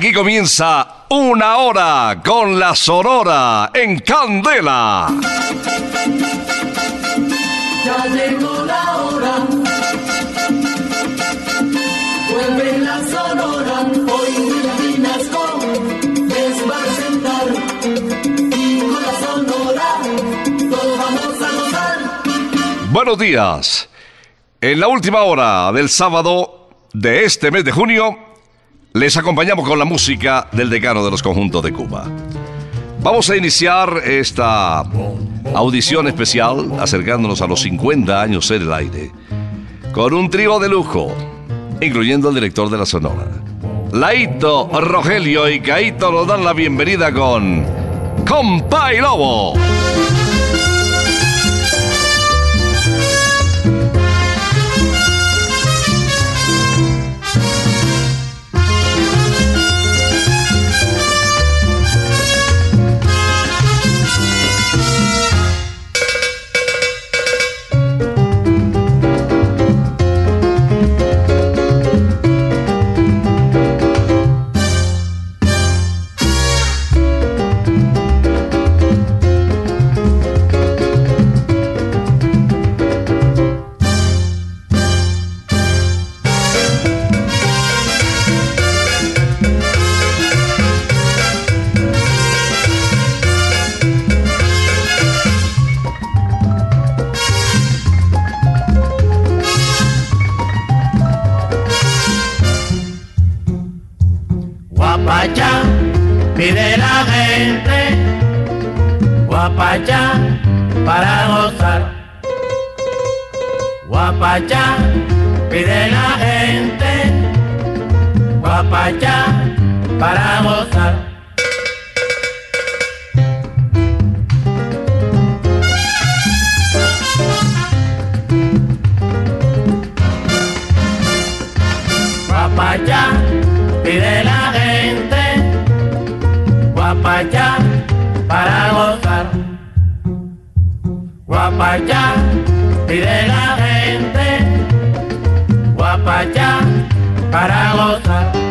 Aquí comienza una hora con la Sonora en Candela. Ya llegó la hora. Vuelve la sonora. Hoy Vinasco les va a presentar. Y con la sonora todos vamos a gozar. Buenos días. En la última hora del sábado de este mes de junio, les acompañamos con la música del decano de los conjuntos de Cuba. Vamos a iniciar esta audición especial acercándonos a los 50 años en el aire con un trío de lujo, incluyendo el director de la Sonora. Laito, Rogelio y Caito nos dan la bienvenida con Compa y Lobo. Para gozar. Pide la gente, guapachá para gozar. Guapachá pide la gente, guapachá para gozar.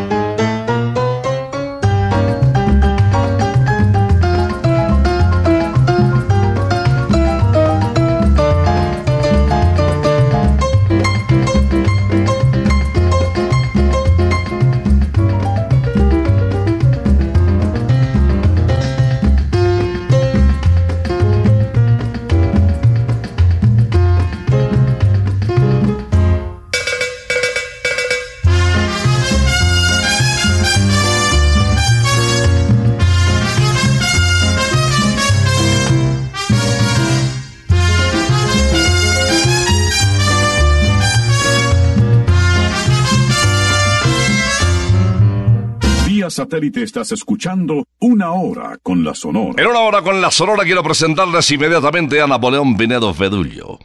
Satélite estás escuchando Una Hora con la Sonora. En una hora con la Sonora quiero presentarles inmediatamente a Napoleón Pinedo Fedullo.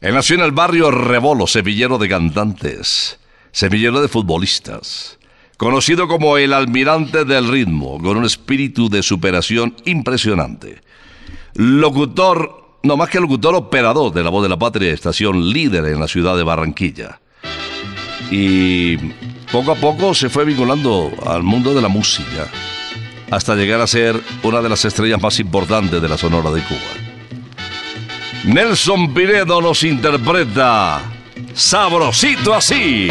Él nació en el barrio Rebolo, semillero de cantantes, semillero de futbolistas, conocido como el almirante del ritmo, con un espíritu de superación impresionante. Locutor, no más que locutor operador de la voz de la patria, estación líder en la ciudad de Barranquilla. Y poco a poco se fue vinculando al mundo de la música, hasta llegar a ser una de las estrellas más importantes de la Sonora de Cuba. Nelson Pinedo nos interpreta Sabrosito así.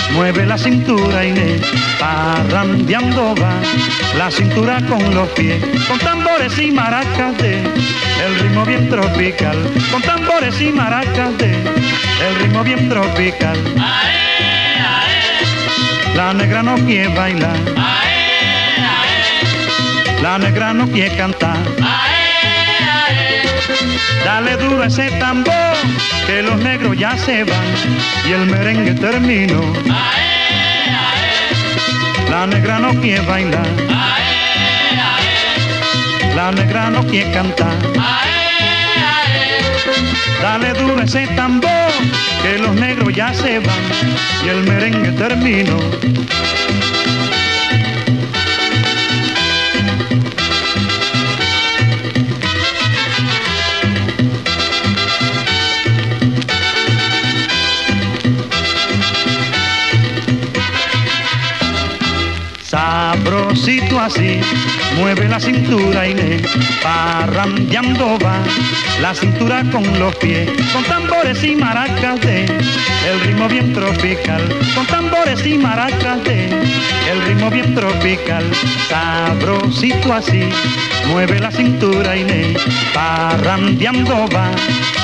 mueve la cintura le parrandeando va la cintura con los pies, con tambores y maracas de el ritmo bien tropical, con tambores y maracas de el ritmo bien tropical. La negra no quiere bailar, la negra no quiere cantar. Dale duro ese tambor, que los negros ya se van y el merengue terminó. La negra no quiere bailar, la negra no quiere cantar. Dale duro ese tambor, que los negros ya se van y el merengue terminó. Sabrosito así, mueve la cintura y le parrandeando va la cintura con los pies, con tambores y maracas de el ritmo bien tropical, con tambores y maracas de el ritmo bien tropical, sabrosito así, mueve la cintura y le parrandeando va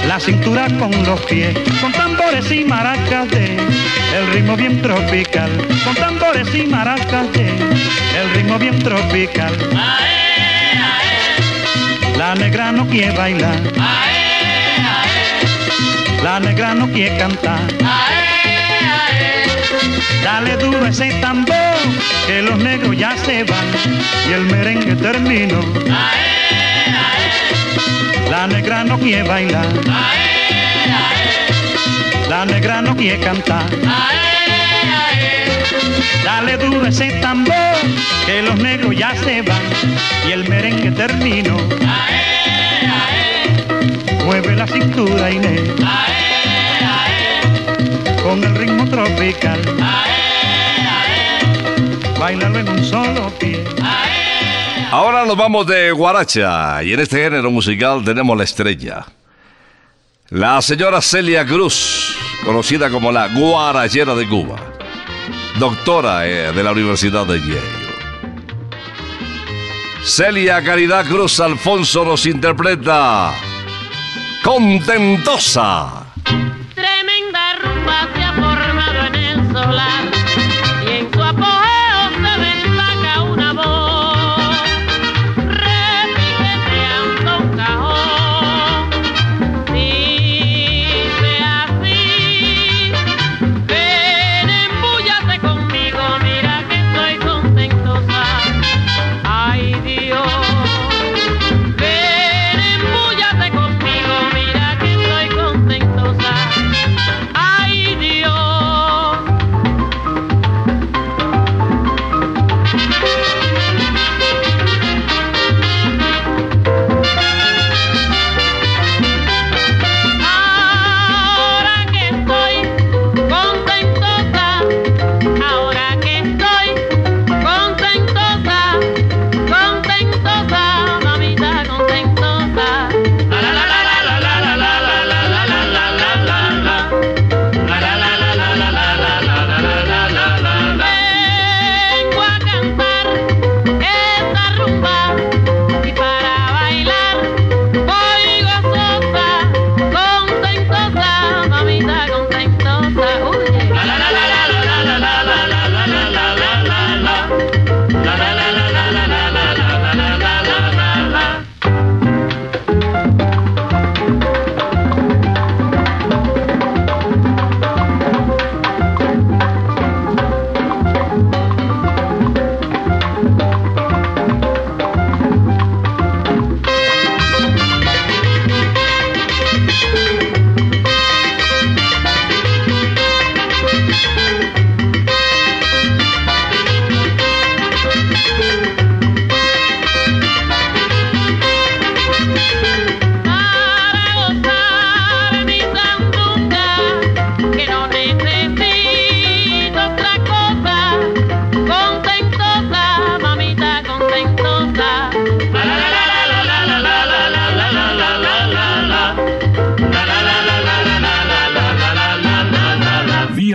la cintura con los pies, con tambores y maracas de el ritmo bien tropical, con tambores y maracas de el ritmo bien tropical. La negra no quiere bailar, la negra no quiere cantar. Dale duro ese tambor, que los negros ya se van y el merengue terminó. La negra no quiere bailar, la negra no quiere cantar. Dale duro ese tambor, que los negros ya se van y el merengue terminó. Mueve la cintura Inés, con el ritmo tropical. Bailalo en un solo pie. Ahora nos vamos de guaracha y en este género musical tenemos la estrella. La señora Celia Cruz, conocida como la guarachera de Cuba. doctora eh, de la Universidad de Yale. Celia Caridad Cruz Alfonso nos interpreta Contentosa. Tremenda rumba se ha formado en el solar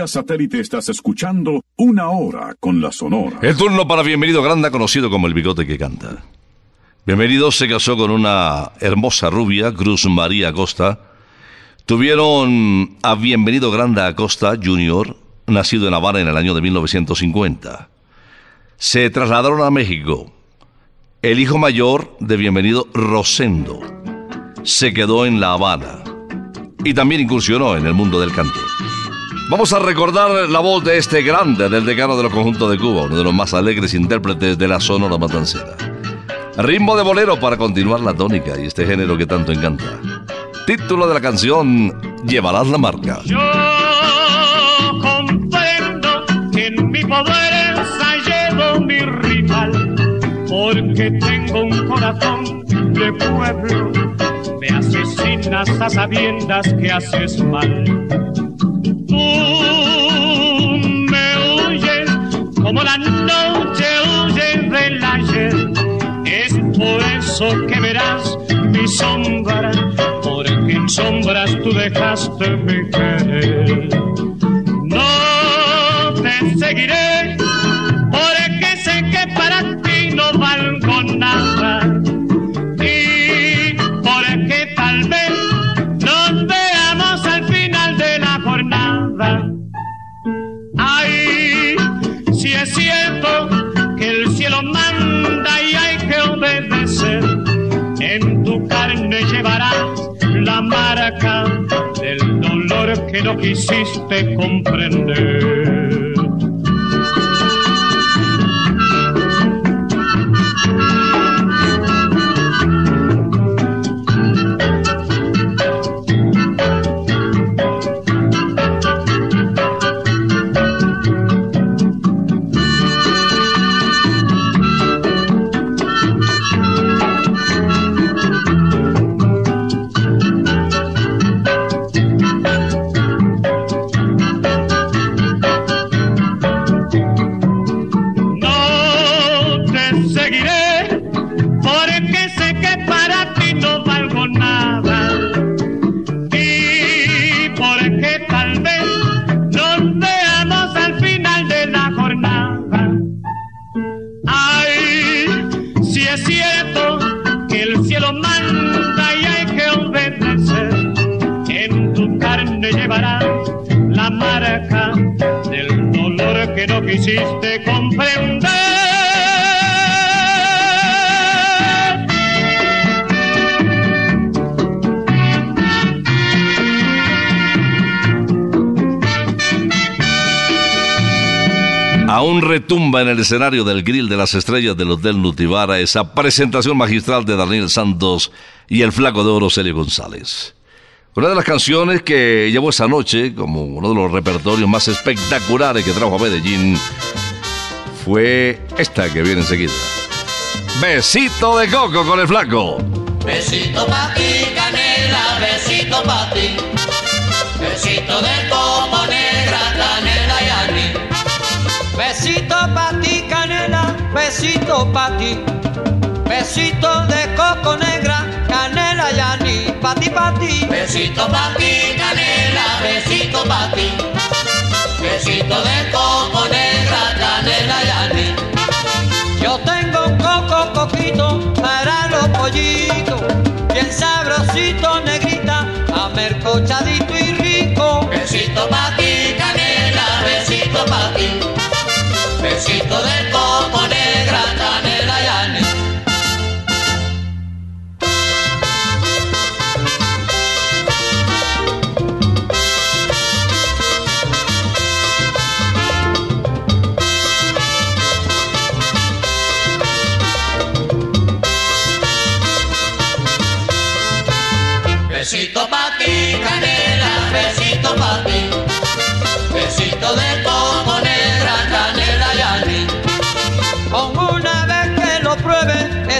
Satélite estás escuchando Una Hora con la Sonora. El turno para Bienvenido Granda, conocido como el bigote que canta. Bienvenido se casó con una hermosa rubia, Cruz María Acosta. Tuvieron a Bienvenido Granda Acosta Jr., nacido en Habana en el año de 1950. Se trasladaron a México. El hijo mayor de Bienvenido, Rosendo, se quedó en La Habana y también incursionó en el mundo del canto. Vamos a recordar la voz de este grande del decano de los conjuntos de Cuba, uno de los más alegres intérpretes de la Sonora Matancera. Ritmo de bolero para continuar la tónica y este género que tanto encanta. Título de la canción Llevarás la marca. Yo comprendo que en mi poder mi rival, porque tengo un corazón de pueblo, me asesinas a sabiendas que haces mal. Tú me huyes como la noche huye del ayer, es por eso que verás mi sombra, porque en sombras tú dejaste mi querer. No te seguiré, porque sé que para ti no valgo que no quisiste comprender. No quisiste comprender. Aún retumba en el escenario del Grill de las Estrellas del Hotel Nutibara esa presentación magistral de Daniel Santos y el Flaco de Oro Celio González. Una de las canciones que llevó esa noche como uno de los repertorios más espectaculares que trajo a Medellín fue esta que viene enseguida. Besito de coco con el Flaco. Besito pa' ti, canela, besito pa' ti. Besito de coco negra, canela y anís. Besito pa' ti, canela, besito pa' ti. Besito de coco negra, pa' ti, pa' ti. Besito pa' ti, canela, besito pa' ti. Besito de coco negra, canela y anís. Yo tengo un coco coquito para los pollitos, bien sabrosito,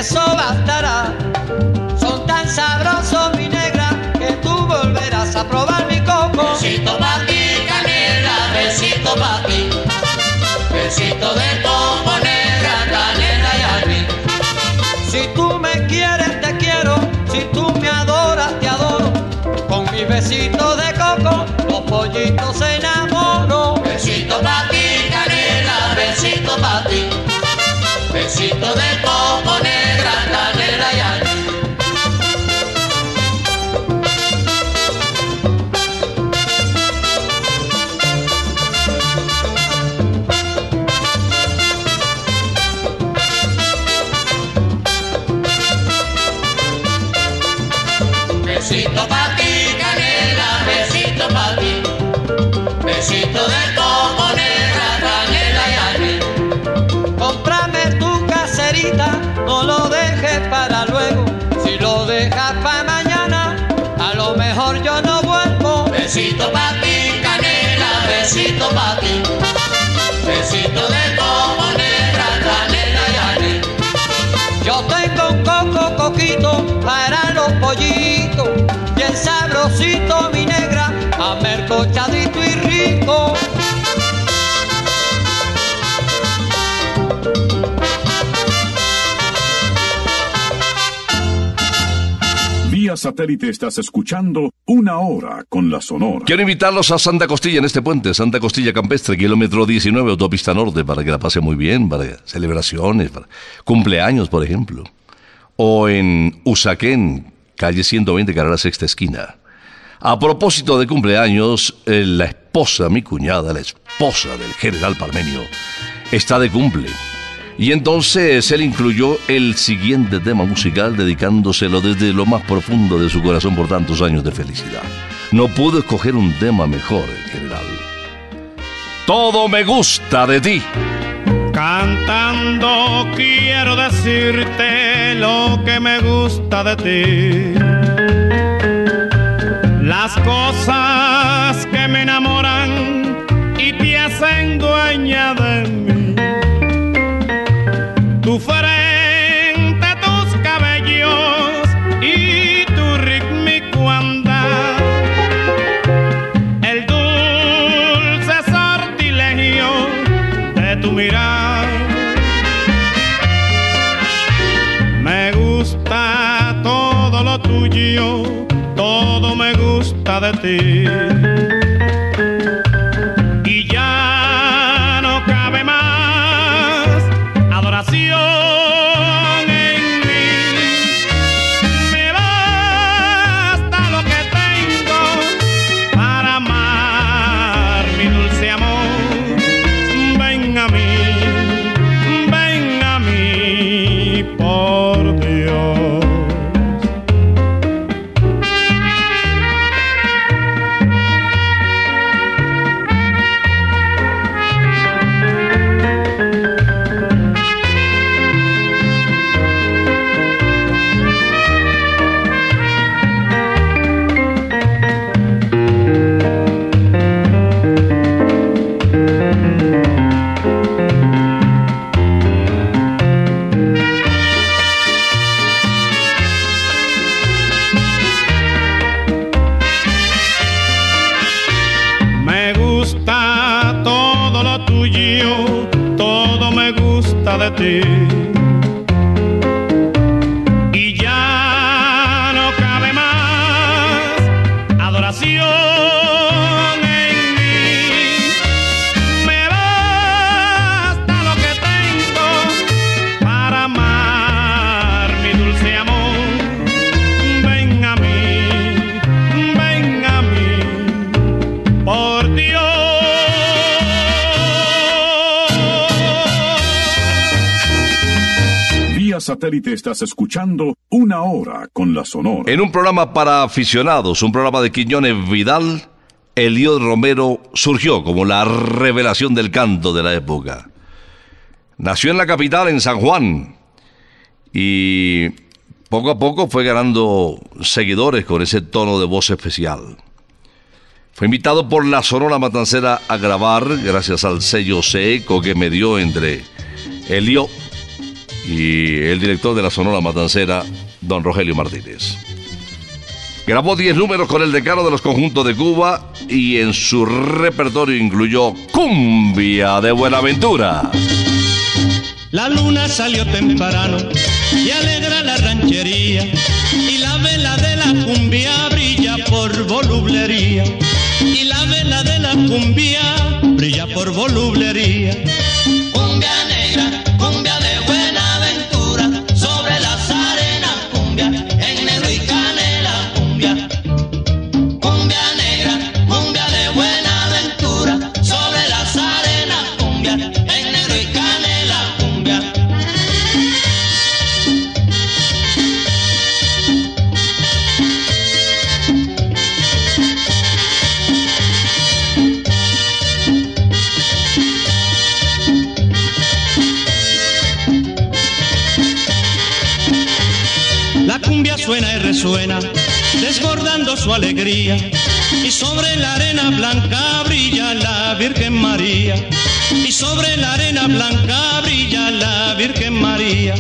eso bastará. Son tan sabrosos, mi negra, que tú volverás a probar mi coco. Besito pa' ti, canela, besito pa' ti. Besito de coco Satélite estás escuchando una hora con la Sonora. Quiero invitarlos a Santa Costilla en este puente, Santa Costilla Campestre, kilómetro 19, autopista norte, para que la pase muy bien, para celebraciones, para cumpleaños, por ejemplo. O en Usaquén, calle 120, carrera sexta esquina. A propósito de cumpleaños, eh, la esposa, mi cuñada, la esposa del general Parmenio, está de cumple. Y entonces él incluyó el siguiente tema musical dedicándoselo desde lo más profundo de su corazón por tantos años de felicidad. No pudo escoger un tema mejor, el general. Todo me gusta de ti. Cantando quiero decirte lo que me gusta de ti. Las cosas que me enamoran y te hacen dueña de. Tu frente, tus cabellos y tu rítmico andar. El dulce sortilegio de tu mirar. Me gusta todo lo tuyo, todo me gusta de ti. De satélite estás escuchando Una Hora con la Sonora. En un programa para aficionados, un programa de Quiñones Vidal, Eliod Romero surgió como la revelación del canto de la época. Nació en la capital, en San Juan, y poco a poco fue ganando seguidores con ese tono de voz especial. Fue invitado por la Sonora Matancera a grabar gracias al sello Seco que me dio entre Elio y el director de la Sonora Matancera, don Rogelio Martínez. Grabó 10 números con el decano de los conjuntos de Cuba y en su repertorio incluyó Cumbia de Buenaventura. La luna salió temprano y alegra la ranchería y la vela de la cumbia brilla por volublería y la vela de la cumbia brilla por volublería. Alegría. Y sobre la arena blanca brilla la Virgen María. Y sobre la arena blanca brilla la Virgen María.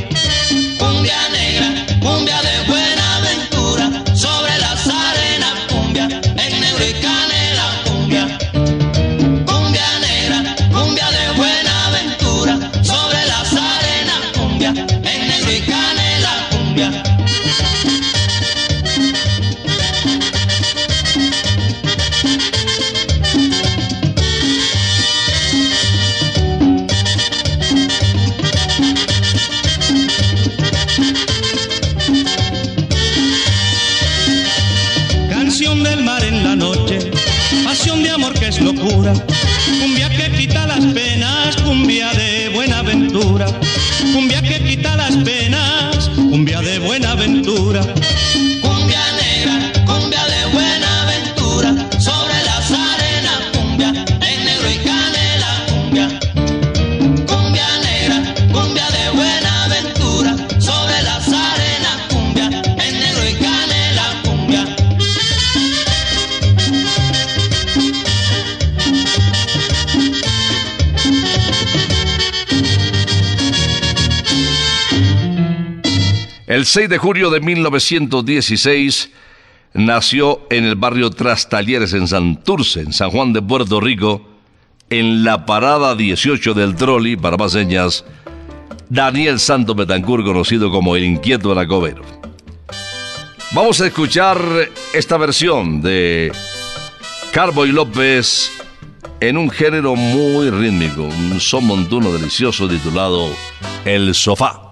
6 de julio de 1916 nació en el barrio Trastalleres en Santurce, en San Juan de Puerto Rico, en la parada 18 del trolley, para más señas, Daniel Santo Betancourt, conocido como el inquieto Aracobero. Vamos a escuchar esta versión de Carboy López en un género muy rítmico, un son montuno delicioso titulado El Sofá.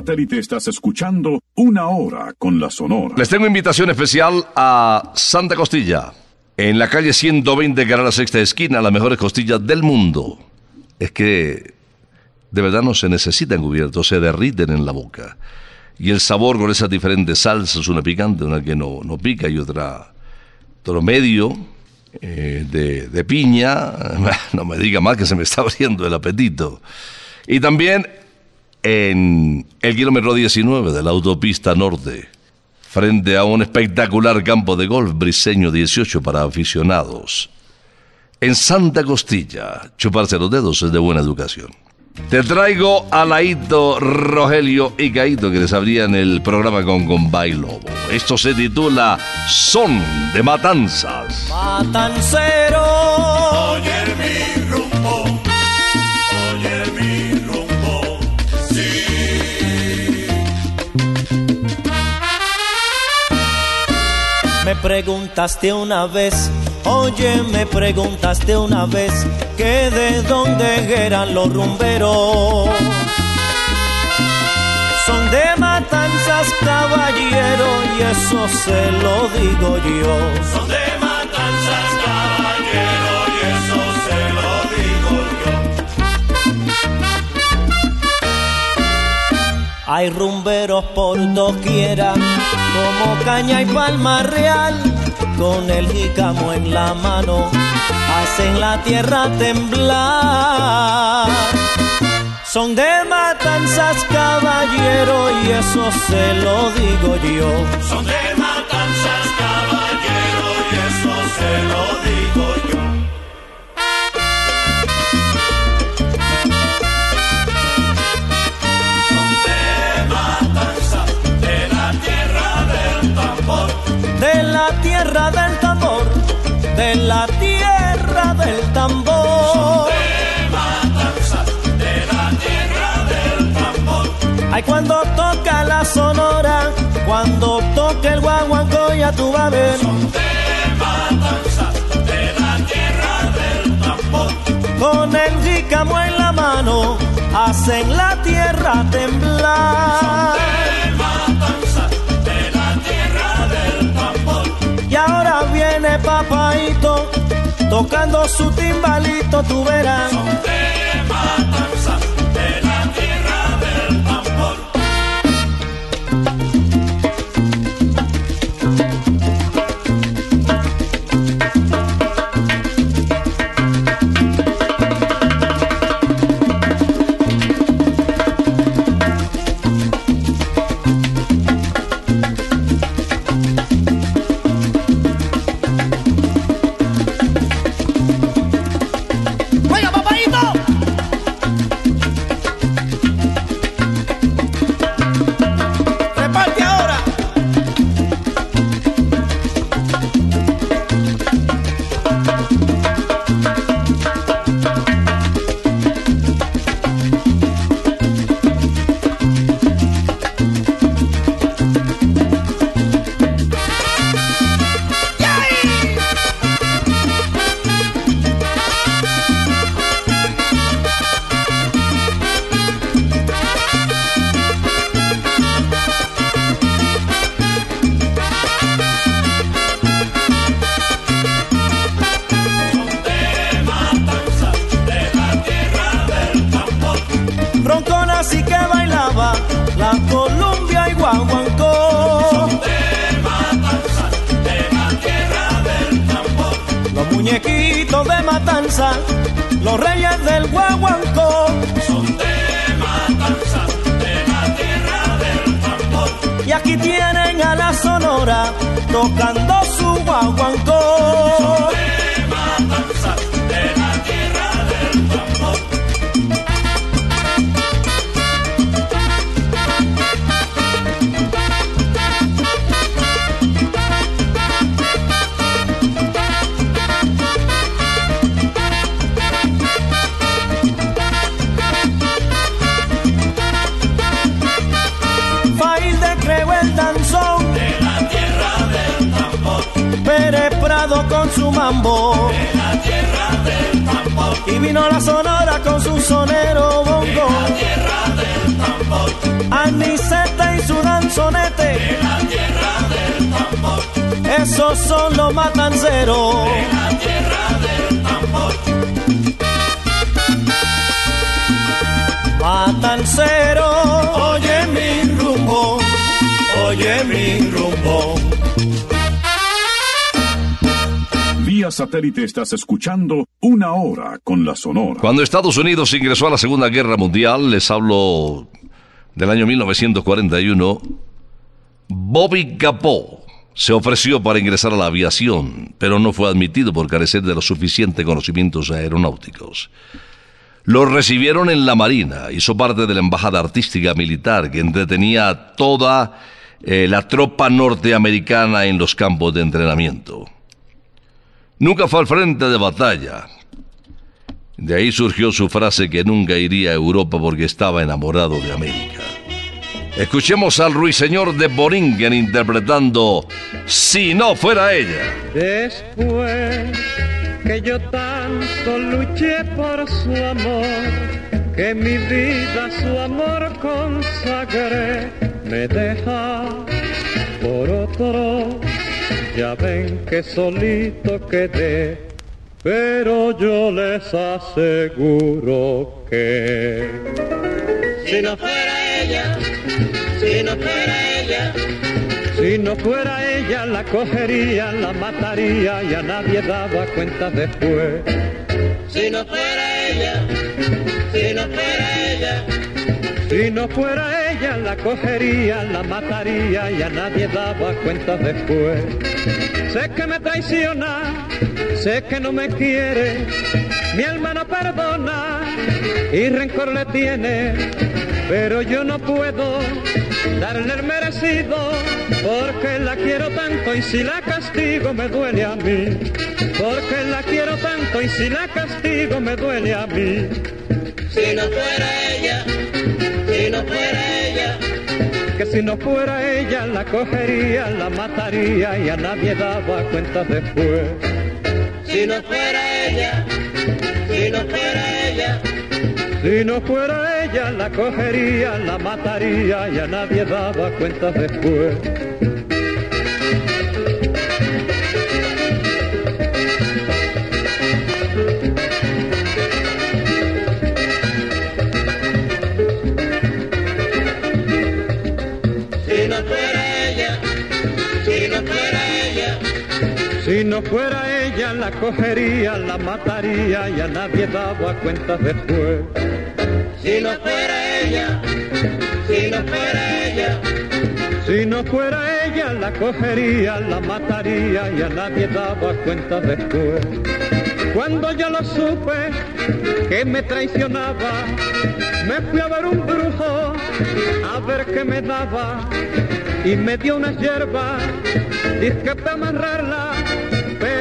Satélite estás escuchando Una Hora con la Sonora. Les tengo invitación especial a Santa Costilla, en la calle 120, que era la sexta esquina, las mejores costillas del mundo. Es que de verdad no se necesitan cubiertos, se derriten en la boca. Y el sabor con esas diferentes salsas, una picante, una que no, no pica y otra otro medio eh, de piña. No me diga más que se me está abriendo el apetito. Y también en el kilómetro 19 de la autopista norte, frente a un espectacular campo de golf briseño 18 para aficionados. En Santa Costilla, chuparse los dedos es de buena educación. Te traigo a Laito, Rogelio y Caito que les abrían el programa con Gombay Lobo. Esto se titula Son de Matanzas. Matancero. Me preguntaste una vez, oye, me preguntaste una vez que de dónde eran los rumberos. Son de matanzas, caballero, y eso se lo digo yo. Hay rumberos por doquiera, como caña y palma real, con el jícamo en la mano, hacen la tierra temblar. Son de matanzas, caballero, y eso se lo digo yo. Son de cuando toca la sonora, cuando toca el guaguancó, ya tú vas a ver. De matanzas, de la tierra del tambor. Con el jícamo en la mano, hacen la tierra temblar. De matanzas, de la tierra del tambor. Y ahora viene papaito, tocando su timbalito, tú verás. De matanzas, Esos son los matanceros de la tierra del tambor. Matancero, oye mi rumbo, oye mi rumbo. Vía satélite estás escuchando Una Hora con la Sonora. Cuando Estados Unidos ingresó a la Segunda Guerra Mundial, les hablo del año 1941, Bobby Capó se ofreció para ingresar a la aviación, pero no fue admitido por carecer de los suficientes conocimientos aeronáuticos. Lo recibieron en la Marina, hizo parte de la Embajada Artística Militar que entretenía a toda eh, la tropa norteamericana en los campos de entrenamiento. Nunca fue al frente de batalla. De ahí surgió su frase que nunca iría a Europa porque estaba enamorado de América. Escuchemos al ruiseñor de Boringen interpretando Si no fuera ella. Después que yo tanto luché por su amor, que mi vida su amor consagré, me deja por otro. Ya ven que solito quedé, pero yo les aseguro que Si no fuera ella, si no fuera ella, Si no fuera ella la cogería, la mataría y a nadie daba cuenta después. si no fuera ella, si no fuera ella, Si no fuera ella la cogería, la mataría y a nadie daba cuenta después. Sé que me traiciona, sé que no me quiere, mi alma no perdona y rencor le tiene, pero yo no puedo darle el merecido porque la quiero tanto y si la castigo me duele a mí, porque la quiero tanto y si la castigo me duele a mí. si no fuera ella, si no fuera ella, que si no fuera ella la cogería, la mataría y a nadie daba cuenta después. si no fuera ella, si no fuera ella, Si no fuera ella la cogería, la mataría y a nadie daba cuenta después. si no fuera ella, si no fuera ella, Si no fuera ella la cogería, la mataría y a nadie daba cuenta después. Si no fuera ella, si no fuera ella, Si no fuera ella la cogería, la mataría y a nadie daba cuenta después. Cuando yo lo supe que me traicionaba, me fui a ver un brujo a ver qué me daba y me dio unas hierbas, dije para amarrarla,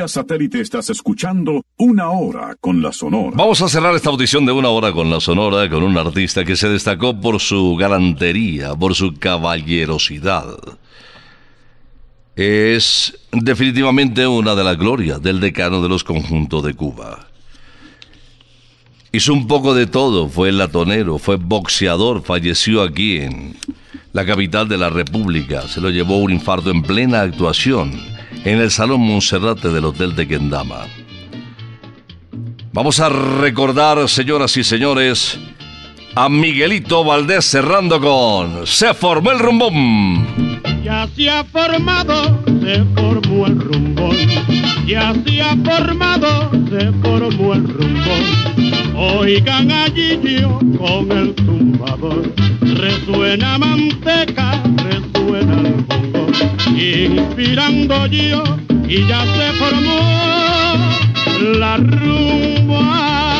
Vía satélite estás escuchando Una Hora con la Sonora. Vamos a cerrar esta audición de una hora con la Sonora con un artista que se destacó por su galantería, por su caballerosidad. Es definitivamente una de las glorias del decano de los conjuntos de Cuba. Hizo un poco de todo, fue latonero, fue boxeador, falleció aquí en la capital de la República, se lo llevó un infarto en plena actuación en el Salón Monserrate del Hotel de Kendama. Vamos a recordar, señoras y señores, a Miguelito Valdés cerrando con Se formó el rumbón. Ya se ha formado, se formó el rumbón. Ya se ha formado, se formó el rumbón. Oigan allí yo con el tumbador. Resuena manteca, resuena el bongo. Inspirando yo y ya se formó la rumba.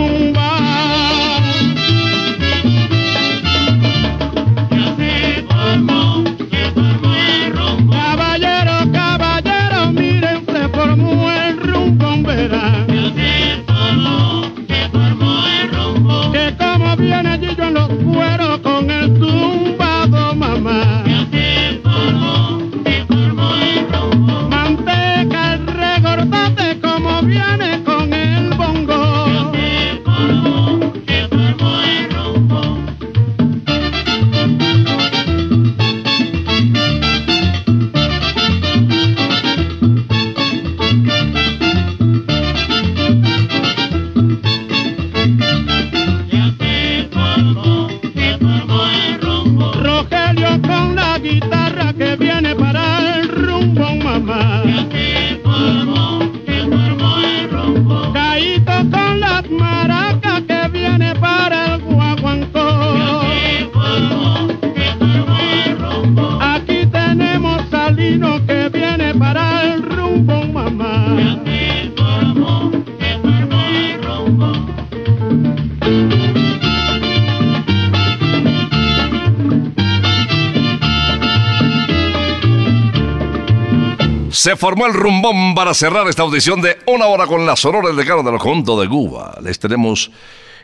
Se formó el rumbón para cerrar esta audición de una hora con la Sonora del Decano de los Conjuntos de Cuba. Les tenemos,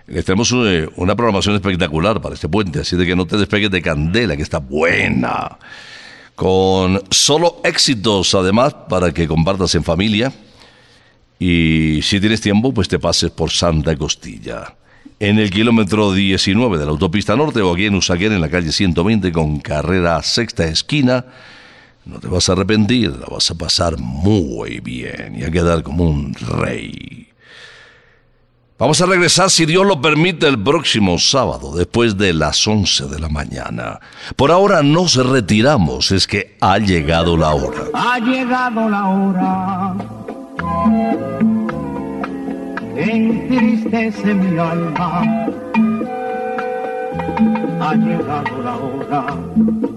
les tenemos eh, una programación espectacular para este puente, así de que no te despegues de Candela, que está buena. Con solo éxitos, además, para que compartas en familia. Y si tienes tiempo, pues te pases por Santa Costilla. En el kilómetro 19 de la autopista norte o aquí en Usaquén, en la calle 120 con carrera sexta esquina. No te vas a arrepentir, la vas a pasar muy bien y a quedar como un rey. Vamos a regresar, si Dios lo permite, el próximo sábado, después de las 11 de la mañana. Por ahora nos retiramos, es que ha llegado la hora. Ha llegado la hora entristece mi alma. Ha llegado la hora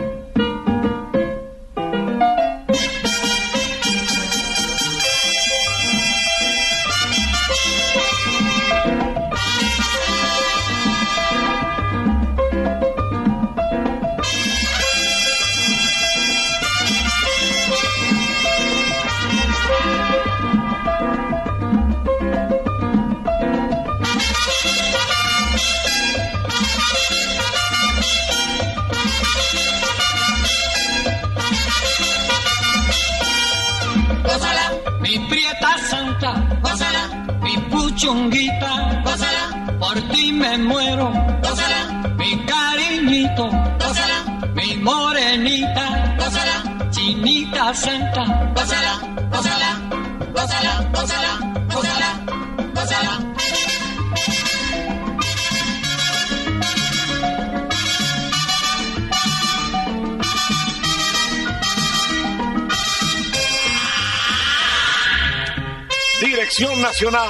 Chunguita, gózala, por ti me muero, gózala, mi cariñito, gózala, mi morenita, gózala, chinita santa, gózala, gózala, gózala, gózala, gózala, gózala. Dirección Nacional,